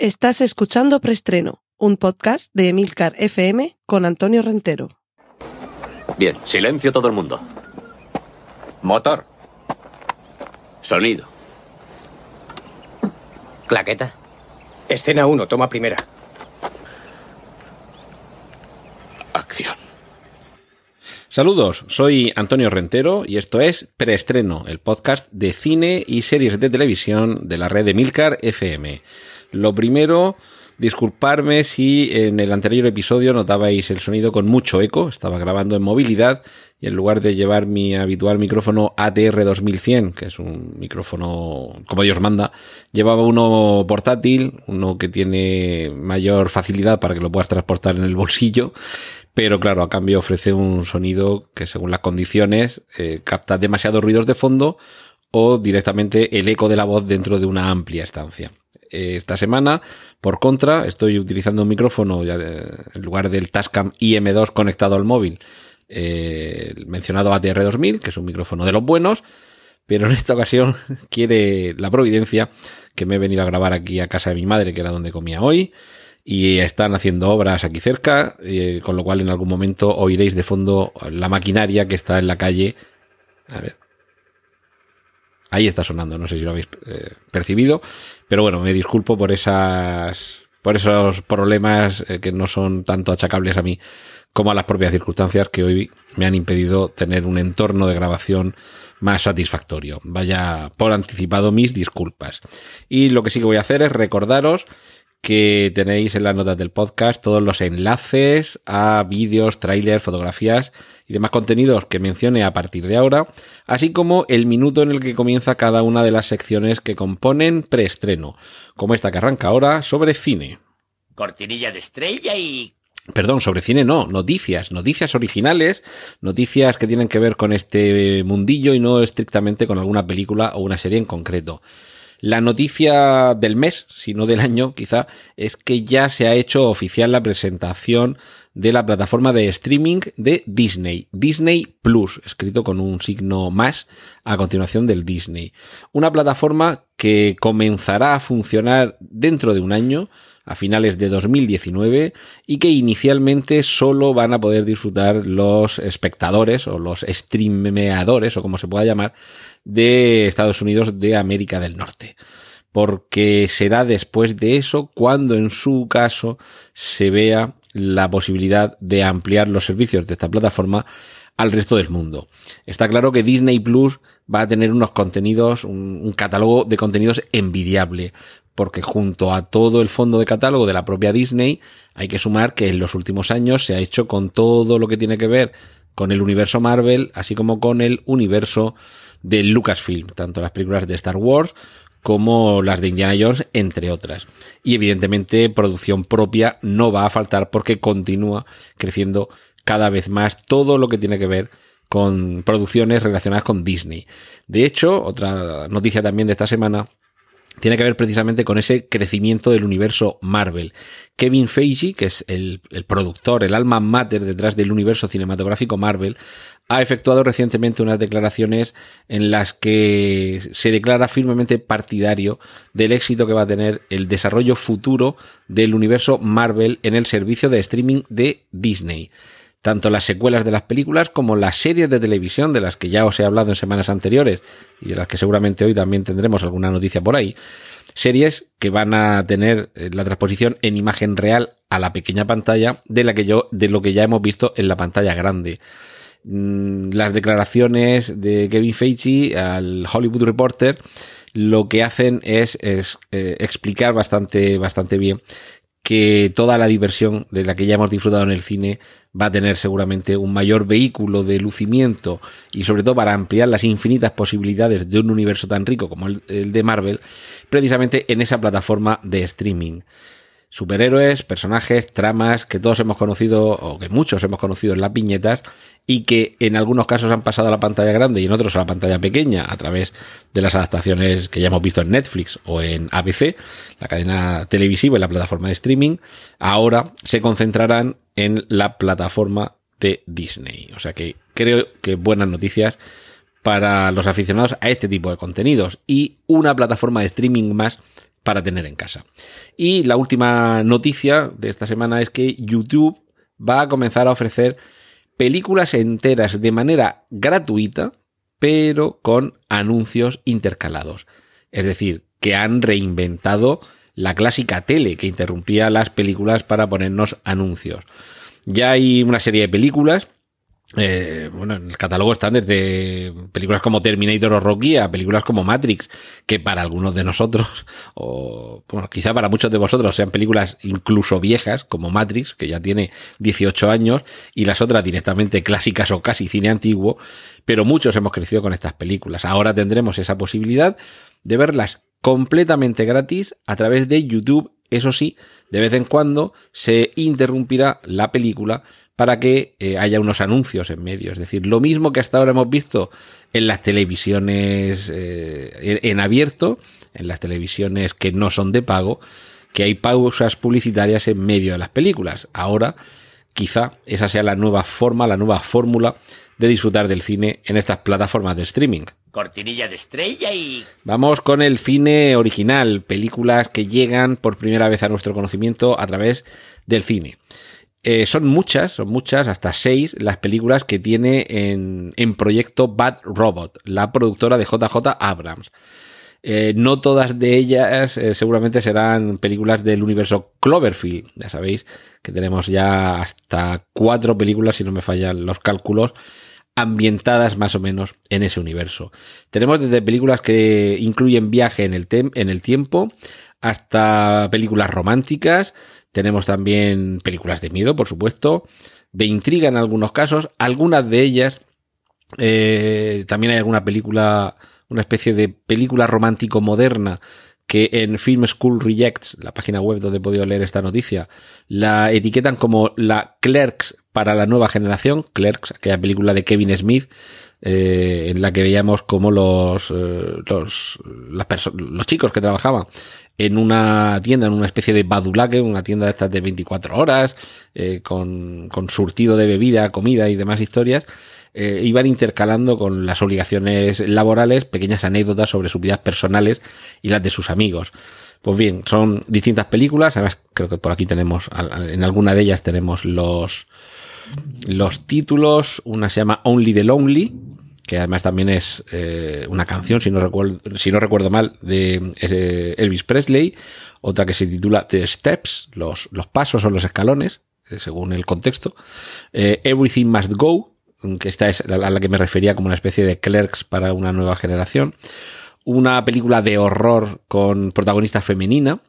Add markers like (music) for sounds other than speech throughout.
Estás escuchando Preestreno, un podcast de Emilcar FM con Antonio Rentero. Bien, silencio todo el mundo. Motor. Sonido. Claqueta. Escena 1, toma primera. Acción. Saludos, soy Antonio Rentero y esto es Preestreno, el podcast de cine y series de televisión de la red de Milcar FM. Lo primero, disculparme si en el anterior episodio notabais el sonido con mucho eco, estaba grabando en movilidad y en lugar de llevar mi habitual micrófono ATR 2100, que es un micrófono como Dios manda, llevaba uno portátil, uno que tiene mayor facilidad para que lo puedas transportar en el bolsillo, pero claro, a cambio ofrece un sonido que según las condiciones eh, capta demasiados ruidos de fondo o directamente el eco de la voz dentro de una amplia estancia. Eh, esta semana, por contra, estoy utilizando un micrófono ya en lugar del Tascam IM2 conectado al móvil, eh, el mencionado ATR2000, que es un micrófono de los buenos, pero en esta ocasión (laughs) quiere la providencia que me he venido a grabar aquí a casa de mi madre, que era donde comía hoy, y están haciendo obras aquí cerca, eh, con lo cual en algún momento oiréis de fondo la maquinaria que está en la calle. A ver, Ahí está sonando, no sé si lo habéis eh, percibido, pero bueno, me disculpo por esas por esos problemas eh, que no son tanto achacables a mí como a las propias circunstancias que hoy me han impedido tener un entorno de grabación más satisfactorio. Vaya por anticipado mis disculpas. Y lo que sí que voy a hacer es recordaros que tenéis en las notas del podcast todos los enlaces a vídeos, trailers, fotografías y demás contenidos que mencione a partir de ahora, así como el minuto en el que comienza cada una de las secciones que componen preestreno, como esta que arranca ahora sobre cine. Cortinilla de estrella y... Perdón, sobre cine no, noticias, noticias originales, noticias que tienen que ver con este mundillo y no estrictamente con alguna película o una serie en concreto. La noticia del mes, si no del año quizá, es que ya se ha hecho oficial la presentación de la plataforma de streaming de Disney, Disney Plus, escrito con un signo más a continuación del Disney. Una plataforma que comenzará a funcionar dentro de un año, a finales de 2019 y que inicialmente solo van a poder disfrutar los espectadores o los streameadores o como se pueda llamar de Estados Unidos de América del Norte. Porque será después de eso cuando en su caso se vea la posibilidad de ampliar los servicios de esta plataforma al resto del mundo. Está claro que Disney Plus va a tener unos contenidos, un, un, catálogo de contenidos envidiable, porque junto a todo el fondo de catálogo de la propia Disney, hay que sumar que en los últimos años se ha hecho con todo lo que tiene que ver con el universo Marvel, así como con el universo de Lucasfilm, tanto las películas de Star Wars como las de Indiana Jones, entre otras. Y evidentemente producción propia no va a faltar porque continúa creciendo cada vez más todo lo que tiene que ver con producciones relacionadas con Disney. De hecho, otra noticia también de esta semana tiene que ver precisamente con ese crecimiento del universo Marvel. Kevin Feige, que es el, el, productor, el alma mater detrás del universo cinematográfico Marvel, ha efectuado recientemente unas declaraciones en las que se declara firmemente partidario del éxito que va a tener el desarrollo futuro del universo Marvel en el servicio de streaming de Disney tanto las secuelas de las películas como las series de televisión de las que ya os he hablado en semanas anteriores y de las que seguramente hoy también tendremos alguna noticia por ahí. Series que van a tener la transposición en imagen real a la pequeña pantalla de la que yo, de lo que ya hemos visto en la pantalla grande. Las declaraciones de Kevin Feige al Hollywood Reporter lo que hacen es, es eh, explicar bastante, bastante bien que toda la diversión de la que ya hemos disfrutado en el cine va a tener seguramente un mayor vehículo de lucimiento y sobre todo para ampliar las infinitas posibilidades de un universo tan rico como el, de Marvel, precisamente en esa plataforma de streaming superhéroes, personajes, tramas que todos hemos conocido o que muchos hemos conocido en las viñetas y que en algunos casos han pasado a la pantalla grande y en otros a la pantalla pequeña a través de las adaptaciones que ya hemos visto en Netflix o en ABC, la cadena televisiva y la plataforma de streaming, ahora se concentrarán en la plataforma de Disney. O sea que creo que buenas noticias para los aficionados a este tipo de contenidos y una plataforma de streaming más para tener en casa. Y la última noticia de esta semana es que YouTube va a comenzar a ofrecer películas enteras de manera gratuita, pero con anuncios intercalados. Es decir, que han reinventado la clásica tele que interrumpía las películas para ponernos anuncios. Ya hay una serie de películas eh, bueno, en el catálogo están desde películas como Terminator o Rocky a películas como Matrix, que para algunos de nosotros, (laughs) o bueno, quizá para muchos de vosotros sean películas incluso viejas, como Matrix, que ya tiene 18 años, y las otras directamente clásicas o casi cine antiguo, pero muchos hemos crecido con estas películas. Ahora tendremos esa posibilidad de verlas completamente gratis a través de YouTube. Eso sí, de vez en cuando se interrumpirá la película para que eh, haya unos anuncios en medio. Es decir, lo mismo que hasta ahora hemos visto en las televisiones eh, en abierto, en las televisiones que no son de pago, que hay pausas publicitarias en medio de las películas. Ahora, quizá esa sea la nueva forma, la nueva fórmula de disfrutar del cine en estas plataformas de streaming. Cortinilla de estrella y... Vamos con el cine original, películas que llegan por primera vez a nuestro conocimiento a través del cine. Eh, son muchas, son muchas, hasta seis, las películas que tiene en, en proyecto Bad Robot, la productora de JJ Abrams. Eh, no todas de ellas eh, seguramente serán películas del universo Cloverfield. Ya sabéis que tenemos ya hasta cuatro películas, si no me fallan los cálculos, ambientadas más o menos en ese universo. Tenemos desde películas que incluyen viaje en el, en el tiempo hasta películas románticas, tenemos también películas de miedo, por supuesto, de intriga en algunos casos, algunas de ellas, eh, también hay alguna película, una especie de película romántico moderna que en Film School Rejects, la página web donde he podido leer esta noticia, la etiquetan como la Clerks para la nueva generación, Clerks, aquella película de Kevin Smith, eh, en la que veíamos como los, eh, los, los chicos que trabajaban en una tienda, en una especie de badulaque, una tienda de estas de 24 horas, eh, con, con, surtido de bebida, comida y demás historias, eh, iban intercalando con las obligaciones laborales pequeñas anécdotas sobre sus vidas personales y las de sus amigos. Pues bien, son distintas películas, además creo que por aquí tenemos, en alguna de ellas tenemos los, los títulos, una se llama Only the Lonely, que además también es eh, una canción, si no, recuerdo, si no recuerdo mal, de eh, Elvis Presley, otra que se titula The Steps, los, los pasos o los escalones, eh, según el contexto, Everything Must Go, que esta es a la que me refería como una especie de clerks para una nueva generación, una película de horror con protagonista femenina,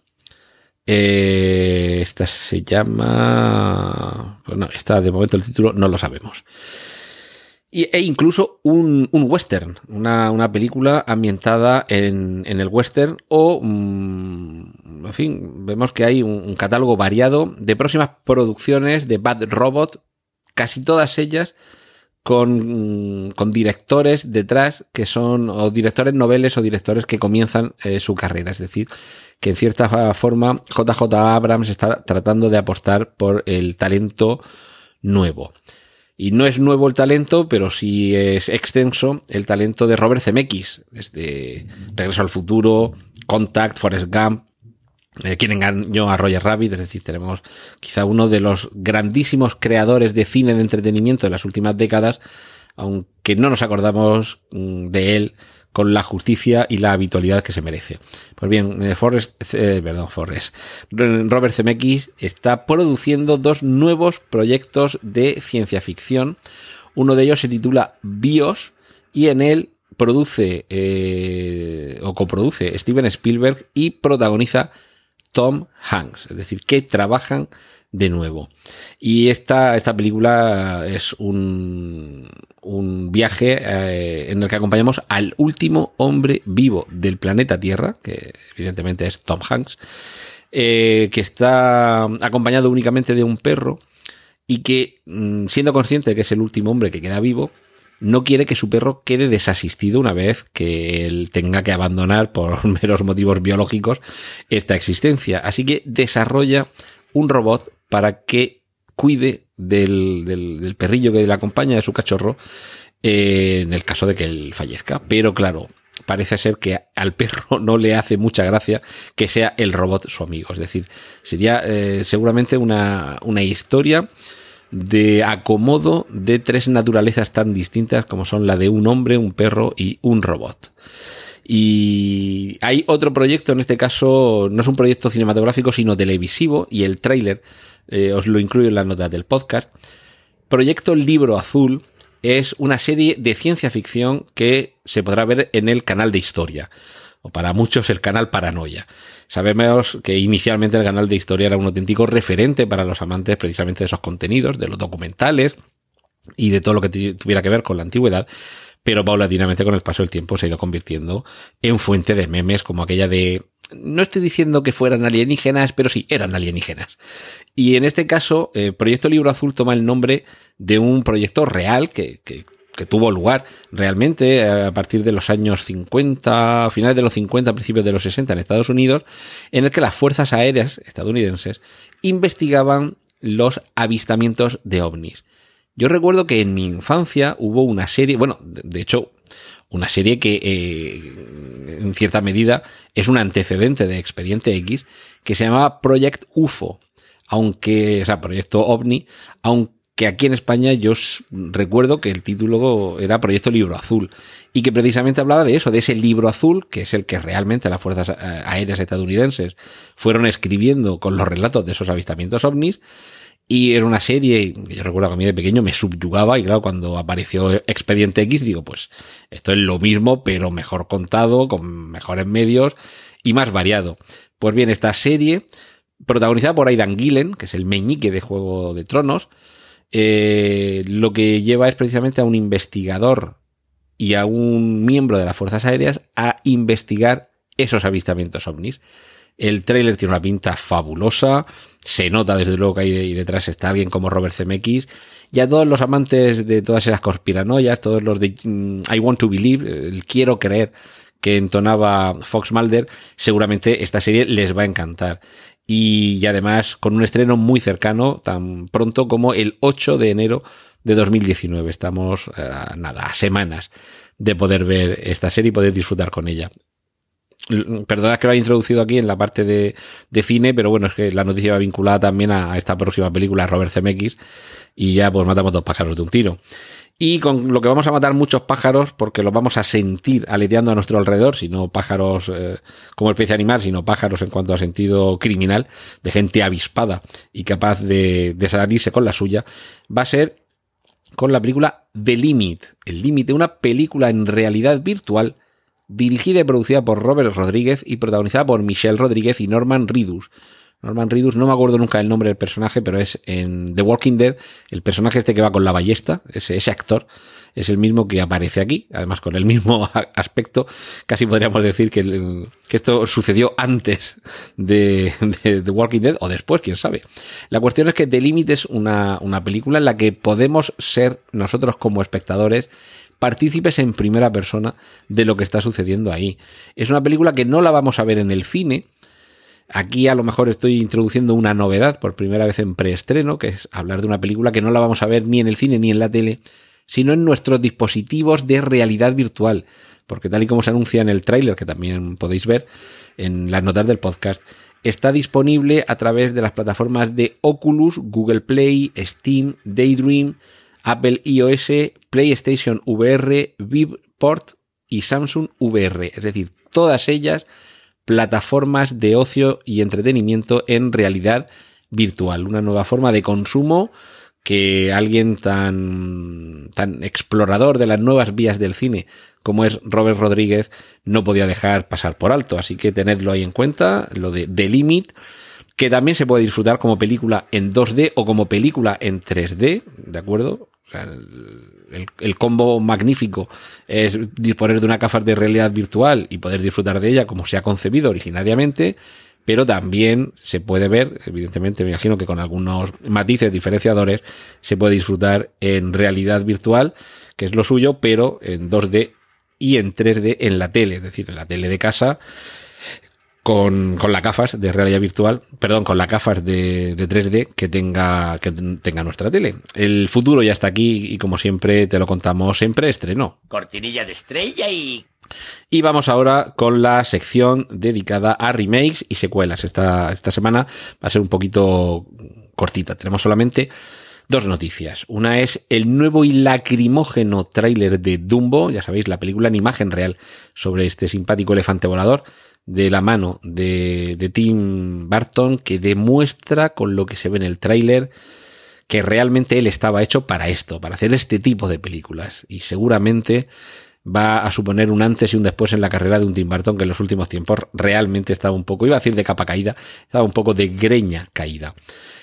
esta se llama... Bueno, esta de momento el título no lo sabemos. E incluso un, un western, una, una, película ambientada en, en el western o, mm, en fin, vemos que hay un, catálogo variado de próximas producciones de Bad Robot, casi todas ellas con, con directores detrás que son o directores noveles o directores que comienzan eh, su carrera, es decir, que en cierta forma JJ Abrams está tratando de apostar por el talento nuevo. Y no es nuevo el talento, pero sí es extenso el talento de Robert Zemeckis, desde Regreso al Futuro, Contact, Forrest Gump, eh, quien engañó a Roger Rabbit, es decir, tenemos quizá uno de los grandísimos creadores de cine de entretenimiento de las últimas décadas, aunque no nos acordamos mm, de él con la justicia y la habitualidad que se merece. Pues bien, eh, Forrest, eh, perdón, Forrest, Robert Zemeckis está produciendo dos nuevos proyectos de ciencia ficción. Uno de ellos se titula BIOS y en él produce eh, o coproduce Steven Spielberg y protagoniza Tom Hanks, es decir, que trabajan de nuevo. Y esta, esta película es un, un viaje eh, en el que acompañamos al último hombre vivo del planeta Tierra, que evidentemente es Tom Hanks, eh, que está acompañado únicamente de un perro y que, mm, siendo consciente de que es el último hombre que queda vivo, no quiere que su perro quede desasistido una vez que él tenga que abandonar por (laughs) meros motivos biológicos esta existencia. Así que desarrolla un robot para que cuide del, del, perrillo que le acompaña, de su cachorro, eh, en el caso de que él fallezca. Pero claro, parece ser que al perro (laughs) no le hace mucha gracia que sea el robot su amigo. Es decir, sería eh, seguramente una, una historia de acomodo de tres naturalezas tan distintas como son la de un hombre, un perro y un robot. Y hay otro proyecto, en este caso no es un proyecto cinematográfico, sino televisivo, y el tráiler eh, os lo incluyo en la nota del podcast. Proyecto Libro Azul es una serie de ciencia ficción que se podrá ver en el canal de historia, o para muchos el canal Paranoia. Sabemos que inicialmente el canal de historia era un auténtico referente para los amantes precisamente de esos contenidos, de los documentales y de todo lo que tuviera que ver con la antigüedad, pero paulatinamente con el paso del tiempo se ha ido convirtiendo en fuente de memes como aquella de no estoy diciendo que fueran alienígenas, pero sí, eran alienígenas. Y en este caso, eh, Proyecto Libro Azul toma el nombre de un proyecto real que, que, que, tuvo lugar realmente eh, a partir de los años 50, finales de los 50, principios de los 60 en Estados Unidos, en el que las fuerzas aéreas estadounidenses investigaban los avistamientos de ovnis. Yo recuerdo que en mi infancia hubo una serie, bueno, de, hecho, una serie que eh, en cierta medida es un antecedente de Expediente X que se llamaba Project UFO, aunque, o sea, Proyecto OVNI, aunque aquí en España yo recuerdo que el título era Proyecto Libro Azul y que precisamente hablaba de eso, de ese libro azul, que es el que realmente las fuerzas eh, aéreas estadounidenses fueron escribiendo con los relatos de esos avistamientos ovnis y era una serie, yo recuerdo que a mí de pequeño me subyugaba y claro, cuando apareció Expediente X digo, pues esto es lo mismo, pero mejor contado, con mejores medios y más variado. Pues bien, esta serie, protagonizada por Aidan Gillen, que es el meñique de Juego de Tronos, eh, lo que lleva es precisamente a un investigador y a un miembro de las Fuerzas Aéreas a investigar esos avistamientos ovnis. El tráiler tiene una pinta fabulosa, se nota desde luego que ahí detrás está alguien como Robert Zemeckis, y a todos los amantes de todas esas conspiranoias, todos los de mm, I want to believe, el quiero creer que entonaba Fox Mulder, seguramente esta serie les va a encantar. Y, además con un estreno muy cercano, tan pronto como el 8 de enero de 2019. Estamos, uh, nada, a semanas de poder ver esta serie y poder disfrutar con ella perdona que lo haya introducido aquí en la parte de, de, cine, pero bueno, es que la noticia va vinculada también a, esta próxima película, Robert Zemeckis, y ya pues matamos dos pájaros de un tiro. Y con lo que vamos a matar muchos pájaros, porque los vamos a sentir aleteando a nuestro alrededor, sino pájaros eh, como especie animal, sino pájaros en cuanto a sentido criminal, de gente avispada y capaz de, de salirse con la suya, va a ser con la película The Limit, el límite, una película en realidad virtual dirigida y producida por Robert Rodríguez y protagonizada por Michelle Rodríguez y Norman Reedus. Norman Reedus, no me acuerdo nunca el nombre del personaje, pero es en The Walking Dead, el personaje este que va con la ballesta, ese, actor, es el mismo que aparece aquí, además con el mismo (laughs) aspecto. Casi podríamos decir que, esto sucedió antes de, de, The Walking Dead o después, quién sabe. La cuestión es que The Limit es una película en la que podemos ser nosotros como espectadores partícipes en primera persona de lo que está sucediendo ahí. Es una película que no la vamos a ver en el cine. Aquí a lo mejor estoy introduciendo una novedad por primera vez en preestreno, que es hablar de una película que no la vamos a ver ni en el cine ni en la tele, sino en nuestros dispositivos de realidad virtual. Porque tal y como se anuncia en el tráiler, que también podéis ver en las notas del podcast, está disponible a través de las plataformas de Oculus, Google Play, Steam, Daydream, Apple iOS, PlayStation VR, Vivport y Samsung VR. Es decir, todas ellas plataformas de ocio y entretenimiento en realidad virtual. Una nueva forma de consumo que alguien tan, tan explorador de las nuevas vías del cine como es Robert Rodríguez no podía dejar pasar por alto. Así que tenedlo ahí en cuenta, lo de The Limit que también se puede disfrutar como película en 2D o como película en 3D, ¿de acuerdo? El, combo magnífico es disponer de una gafas de realidad virtual y poder disfrutar de ella como se ha concebido originariamente, pero también se puede ver, evidentemente me imagino que con algunos matices diferenciadores, se puede disfrutar en realidad virtual, que es lo suyo, pero en 2D y en 3D en la tele, es decir, en la tele de casa con, con las gafas de realidad virtual, perdón, con las gafas de, de 3D que tenga, que tenga nuestra tele. El futuro ya está aquí y como siempre te lo contamos siempre estreno. Cortinilla de estrella y... Y vamos ahora con la sección dedicada a remakes y secuelas. Esta, esta semana va a ser un poquito cortita. Tenemos solamente dos noticias. Una es el nuevo y lacrimógeno tráiler de Dumbo, ya sabéis, la película en imagen real sobre este simpático elefante volador de la mano de, de Tim Burton que demuestra con lo que se ve en el tráiler que realmente él estaba hecho para esto, para hacer este tipo de películas. Y seguramente va a suponer un antes y un después en la carrera de un Tim Burton que en los últimos tiempos realmente estaba un poco, iba a decir de capa caída, estaba un poco de greña caída.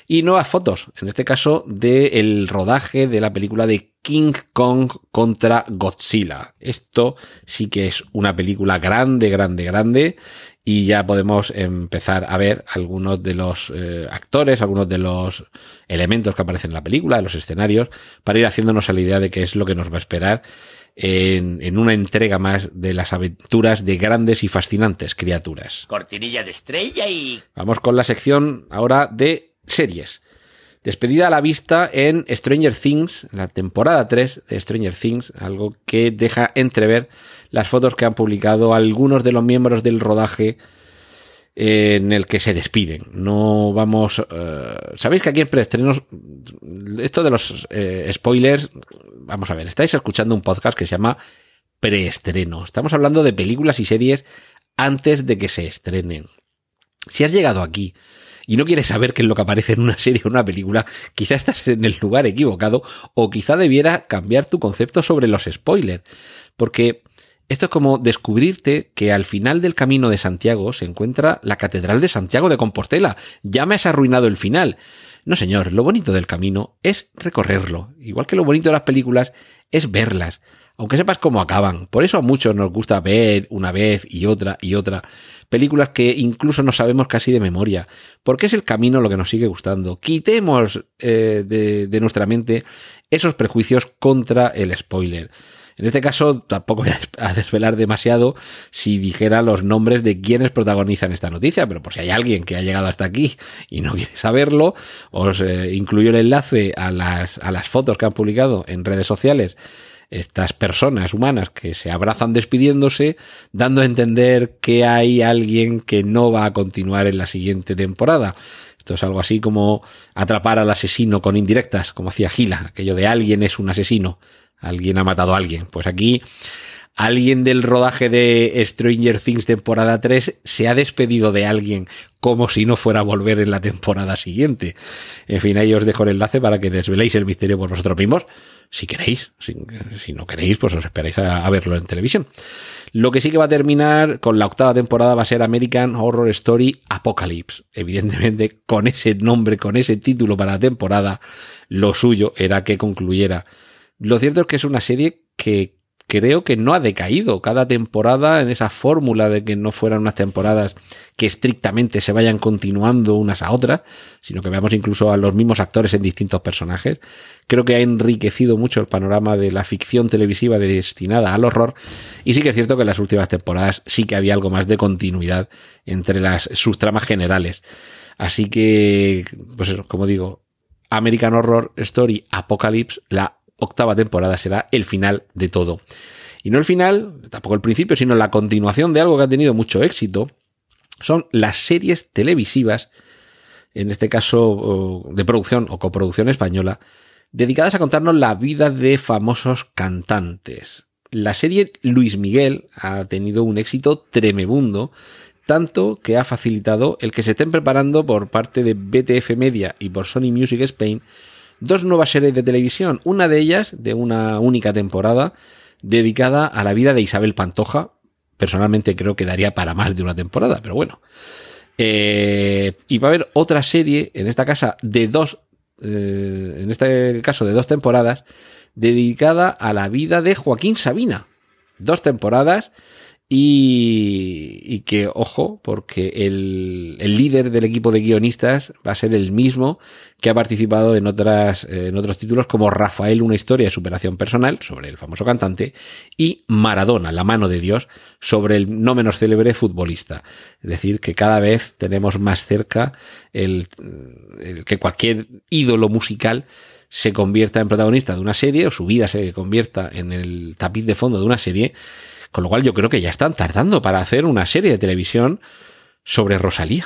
Y nuevas fotos, en este caso del rodaje de la película de King Kong contra Godzilla. Esto sí que es una película grande, grande, grande y ya podemos empezar a ver algunos de los eh, actores, algunos de los elementos que aparecen en la película, de los escenarios, para ir haciéndonos a la idea de qué es lo que nos va a esperar en, en, una entrega más de las aventuras de grandes y fascinantes criaturas. Cortinilla de estrella y... Vamos con la sección ahora de series. Despedida a la vista en Stranger Things, la temporada 3 de Stranger Things, algo que deja entrever las fotos que han publicado algunos de los miembros del rodaje en el que se despiden. No vamos. Uh, Sabéis que aquí en preestrenos. Esto de los eh, spoilers. Vamos a ver, estáis escuchando un podcast que se llama Preestreno. Estamos hablando de películas y series antes de que se estrenen. Si has llegado aquí y no quieres saber qué es lo que aparece en una serie o una película, quizá estás en el lugar equivocado o quizá debiera cambiar tu concepto sobre los spoilers. Porque esto es como descubrirte que al final del camino de Santiago se encuentra la Catedral de Santiago de Compostela. Ya me has arruinado el final. No, señor, lo bonito del camino es recorrerlo. Igual que lo bonito de las películas es verlas. Aunque sepas cómo acaban. Por eso a muchos nos gusta ver una vez y otra y otra películas que incluso no sabemos casi de memoria. Porque es el camino lo que nos sigue gustando. Quitemos eh, de, nuestra mente esos prejuicios contra el spoiler. En este caso, tampoco voy a desvelar demasiado si dijera los nombres de quienes protagonizan esta noticia, pero por si hay alguien que ha llegado hasta aquí y no quiere saberlo, os eh, incluyo el enlace a las, a las fotos que han publicado en redes sociales estas personas humanas que se abrazan despidiéndose, dando a entender que hay alguien que no va a continuar en la siguiente temporada. Esto es algo así como atrapar al asesino con indirectas, como hacía Gila, aquello de alguien es un asesino alguien ha matado a alguien. Pues aquí alguien del rodaje de Stranger Things temporada 3 se ha despedido de alguien como si no fuera a volver en la temporada siguiente. En fin, ahí os dejo el enlace para que desveléis el misterio por vosotros mismos. Si queréis, si, si no queréis, pues os esperáis a, a, verlo en televisión. Lo que sí que va a terminar con la octava temporada va a ser American Horror Story Apocalypse. Evidentemente, con ese nombre, con ese título para la temporada, lo suyo era que concluyera lo cierto es que es una serie que creo que no ha decaído cada temporada en esa fórmula de que no fueran unas temporadas que estrictamente se vayan continuando unas a otras, sino que veamos incluso a los mismos actores en distintos personajes. Creo que ha enriquecido mucho el panorama de la ficción televisiva destinada al horror y sí que es cierto que en las últimas temporadas sí que había algo más de continuidad entre las subtramas generales. Así que, pues eso, como digo, American Horror Story Apocalypse, la octava temporada será el final de todo. Y no el final, tampoco el principio, sino la continuación de algo que ha tenido mucho éxito, son las series televisivas, en este caso de producción o coproducción española, dedicadas a contarnos la vida de famosos cantantes. La serie Luis Miguel ha tenido un éxito tremebundo, tanto que ha facilitado el que se estén preparando por parte de BTF Media y por Sony Music Spain dos nuevas series de televisión, una de ellas de una única temporada dedicada a la vida de Isabel Pantoja. Personalmente creo que daría para más de una temporada, pero bueno. Eh, y va a haber otra serie, en esta casa, de dos, eh, en este caso de dos temporadas, dedicada a la vida de Joaquín Sabina. Dos temporadas y, y, que, ojo, porque el, el, líder del equipo de guionistas va a ser el mismo que ha participado en otras, en otros títulos como Rafael, una historia de superación personal sobre el famoso cantante y Maradona, la mano de Dios sobre el no menos célebre futbolista. Es decir, que cada vez tenemos más cerca el, el que cualquier ídolo musical se convierta en protagonista de una serie o su vida se convierta en el tapiz de fondo de una serie Con lo cual yo creo que ya están tardando para hacer una serie de televisión sobre Rosalía.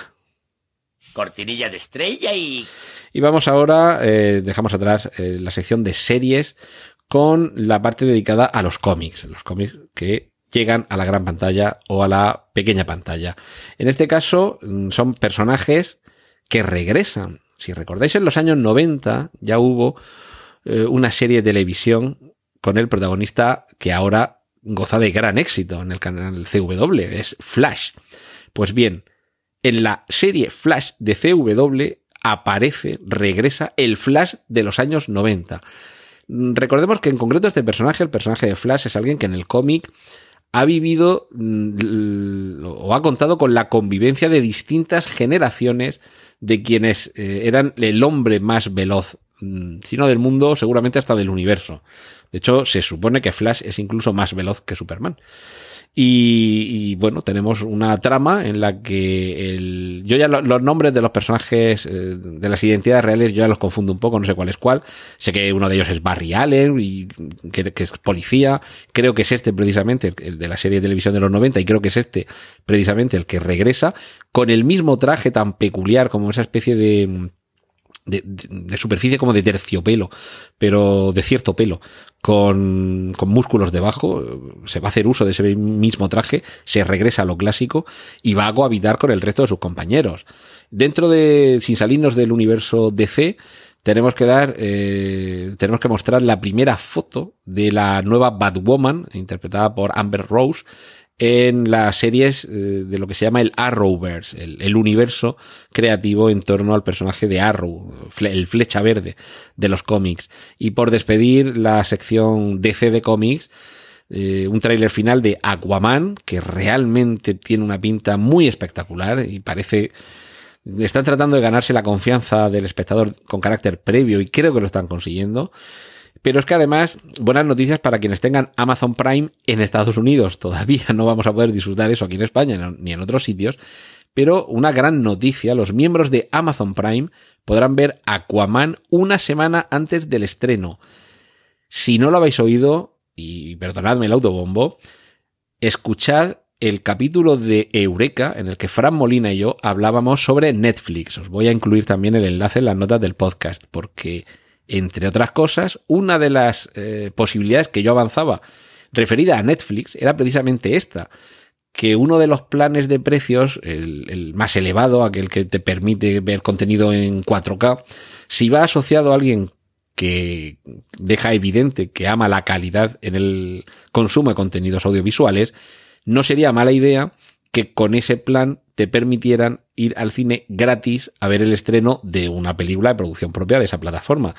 Cortinilla de estrella y... Y vamos ahora, eh, dejamos atrás eh, la sección de series con la parte dedicada a los cómics, los cómics que llegan a la gran pantalla o a la pequeña pantalla. En este caso mm, son personajes que regresan. Si recordáis, en los años 90 ya hubo eh, una serie de televisión con el protagonista que ahora goza de gran éxito en el canal CW, es Flash. Pues bien, en la serie Flash de CW aparece, regresa el Flash de los años 90. Recordemos que en concreto este personaje, el personaje de Flash, es alguien que en el cómic ha vivido mm, o ha contado con la convivencia de distintas generaciones de quienes eh, eran el hombre más veloz, mm, si no del mundo, seguramente hasta del universo. De hecho, se supone que Flash es incluso más veloz que Superman. Y, bueno, tenemos una trama en la que el, yo ya los nombres de los personajes, eh, de las identidades reales, yo ya los confundo un poco, no sé cuál es cuál. Sé que uno de ellos es Barry Allen, y que, es policía. Creo que es este precisamente, el, de la serie de televisión de los 90, y creo que es este precisamente el que regresa, con el mismo traje tan peculiar como esa especie de de, superficie como de terciopelo, pero de cierto pelo, con, con músculos debajo, se va a hacer uso de ese mismo traje, se regresa a lo clásico y va a cohabitar con el resto de sus compañeros. Dentro de, sin salirnos del universo DC, tenemos que dar, eh, tenemos que mostrar la primera foto de la nueva Batwoman, interpretada por Amber Rose, en las series eh, de lo que se llama el Arrowverse, el, universo creativo en torno al personaje de Arrow, el flecha verde de los cómics. Y por despedir la sección DC de cómics, eh, un tráiler final de Aquaman, que realmente tiene una pinta muy espectacular y parece... Están tratando de ganarse la confianza del espectador con carácter previo y creo que lo están consiguiendo. Pero es que además, buenas noticias para quienes tengan Amazon Prime en Estados Unidos. Todavía no vamos a poder disfrutar eso aquí en España ni en otros sitios. Pero una gran noticia, los miembros de Amazon Prime podrán ver Aquaman una semana antes del estreno. Si no lo habéis oído, y perdonadme el autobombo, escuchad el capítulo de Eureka en el que Fran Molina y yo hablábamos sobre Netflix. Os voy a incluir también el enlace en las notas del podcast porque entre otras cosas, una de las eh, posibilidades que yo avanzaba referida a Netflix era precisamente esta, que uno de los planes de precios, el, más elevado, aquel que te permite ver contenido en 4K, si va asociado a alguien que deja evidente que ama la calidad en el consumo de contenidos audiovisuales, no sería mala idea que con ese plan te permitieran ir al cine gratis a ver el estreno de una película de producción propia de esa plataforma.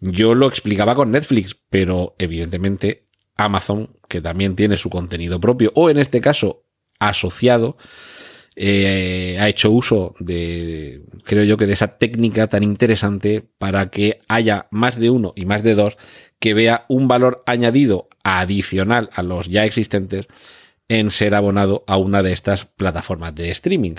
Yo lo explicaba con Netflix, pero evidentemente Amazon, que también tiene su contenido propio, o en este caso asociado, eh, ha hecho uso de, creo yo que de esa técnica tan interesante para que haya más de uno y más de dos que vea un valor añadido adicional a los ya existentes en ser abonado a una de estas plataformas de streaming.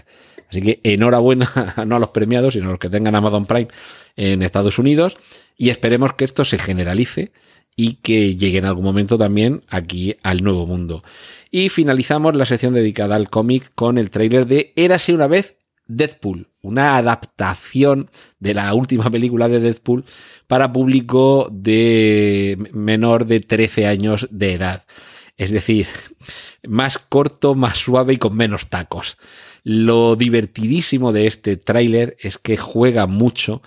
Así que enhorabuena (laughs) no a los premiados, sino a los que tengan Amazon Prime en Estados Unidos y esperemos que esto se generalice y que llegue en algún momento también aquí al Nuevo Mundo. Y finalizamos la sección dedicada al cómic con el tráiler de Érase una vez Deadpool, una adaptación de la última película de Deadpool para público de menor de 13 años de edad. Es decir, más corto, más suave y con menos tacos. Lo divertidísimo de este tráiler es que juega mucho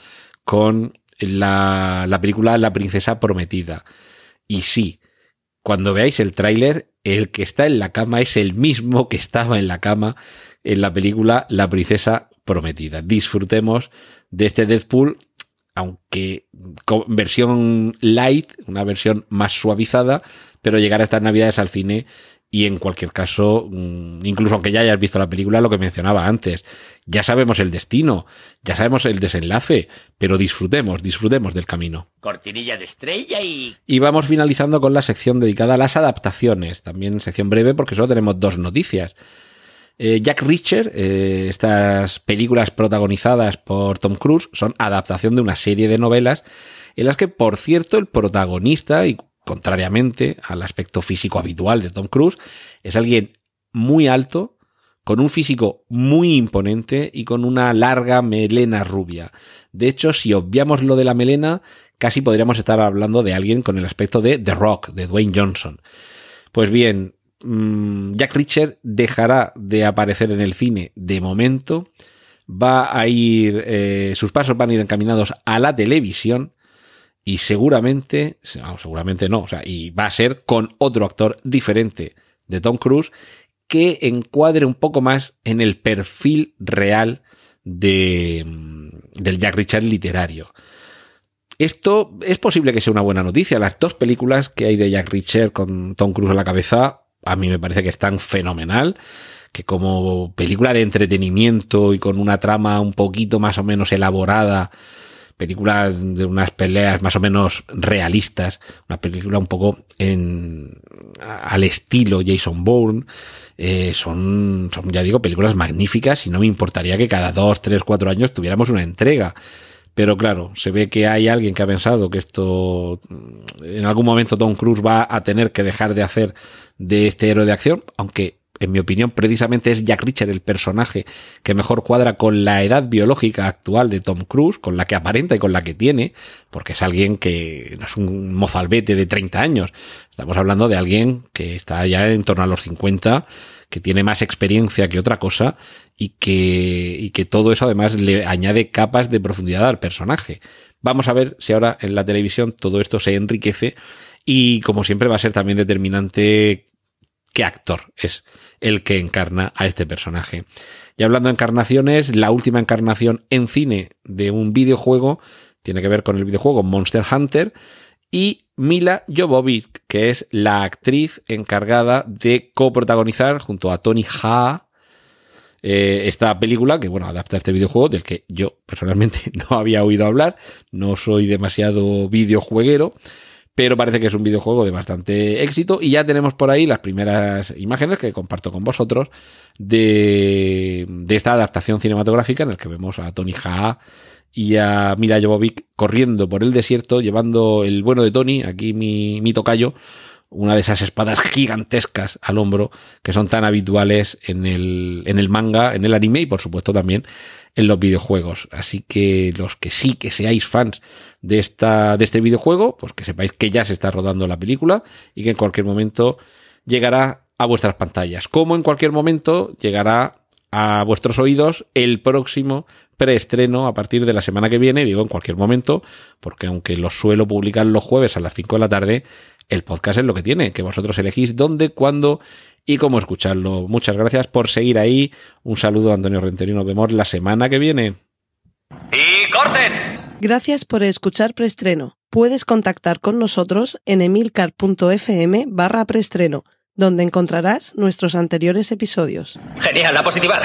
con la, la película La princesa prometida. Y sí, cuando veáis el tráiler, el que está en la cama es el mismo que estaba en la cama en la película La princesa prometida. Disfrutemos de este Deadpool aunque con versión light, una versión más suavizada, pero llegar a estas navidades al cine y en cualquier caso, mm, incluso aunque ya hayas visto la película, lo que mencionaba antes, ya sabemos el destino, ya sabemos el desenlace, pero disfrutemos, disfrutemos del camino. Cortinilla de estrella y... Y vamos finalizando con la sección dedicada a las adaptaciones, también sección breve porque solo tenemos dos noticias. Eh, Jack Reacher, eh, estas películas protagonizadas por Tom Cruise, son adaptación de una serie de novelas en las que, por cierto, el protagonista y contrariamente al aspecto físico habitual de Tom Cruise, es alguien muy alto, con un físico muy imponente y con una larga melena rubia. De hecho, si obviamos lo de la melena, casi podríamos estar hablando de alguien con el aspecto de The Rock, de Dwayne Johnson. Pues bien, mm, Jack Richard dejará de aparecer en el cine de momento, va a ir, eh, sus pasos van a ir encaminados a la televisión y seguramente, seguramente no, o sea, y va a ser con otro actor diferente de Tom Cruise que encuadre un poco más en el perfil real de, mm, del Jack Richard literario. Esto es posible que sea una buena noticia. Las dos películas que hay de Jack Richard con Tom Cruise a la cabeza, a mí me parece que están fenomenal. Que como película de entretenimiento y con una trama un poquito más o menos elaborada, película de unas peleas más o menos realistas, una película un poco en, al estilo Jason Bourne, eh, son, son, ya digo, películas magníficas y no me importaría que cada dos, tres, cuatro años tuviéramos una entrega. Pero claro, se ve que hay alguien que ha pensado que esto, en algún momento Tom Cruise va a tener que dejar de hacer de este héroe de acción, aunque en mi opinión, precisamente es Jack Richard el personaje que mejor cuadra con la edad biológica actual de Tom Cruise, con la que aparenta y con la que tiene, porque es alguien que no es un mozalbete de 30 años. Estamos hablando de alguien que está ya en torno a los 50, que tiene más experiencia que otra cosa y que, y que todo eso además le añade capas de profundidad al personaje. Vamos a ver si ahora en la televisión todo esto se enriquece y como siempre va a ser también determinante qué actor es el que encarna a este personaje. Y hablando de encarnaciones, la última encarnación en cine de un videojuego tiene que ver con el videojuego Monster Hunter y Mila Jovovich, que es la actriz encargada de coprotagonizar junto a Tony Ha eh, esta película que bueno adapta este videojuego del que yo personalmente (laughs) no había oído hablar, no soy demasiado videojueguero pero parece que es un videojuego de bastante éxito. Y ya tenemos por ahí las primeras imágenes que comparto con vosotros de, de esta adaptación cinematográfica en la que vemos a Tony Jaa y a Mila Jovovich corriendo por el desierto llevando el bueno de Tony, aquí mi, mi tocayo, una de esas espadas gigantescas al hombro que son tan habituales en el, en el manga, en el anime y por supuesto también en los videojuegos. Así que los que sí que seáis fans de esta, de este videojuego, pues que sepáis que ya se está rodando la película y que en cualquier momento llegará a vuestras pantallas. Como en cualquier momento llegará a vuestros oídos el próximo preestreno a partir de la semana que viene, digo en cualquier momento, porque aunque lo suelo publicar los jueves a las 5 de la tarde, el podcast es lo que tiene, que vosotros elegís dónde, cuándo y cómo escucharlo. Muchas gracias por seguir ahí. Un saludo a Antonio Rentería. Nos vemos la semana que viene. ¡Y corten! Gracias por escuchar Preestreno. Puedes contactar con nosotros en emilcar.fm barra preestreno, donde encontrarás nuestros anteriores episodios. Genial, la positiva.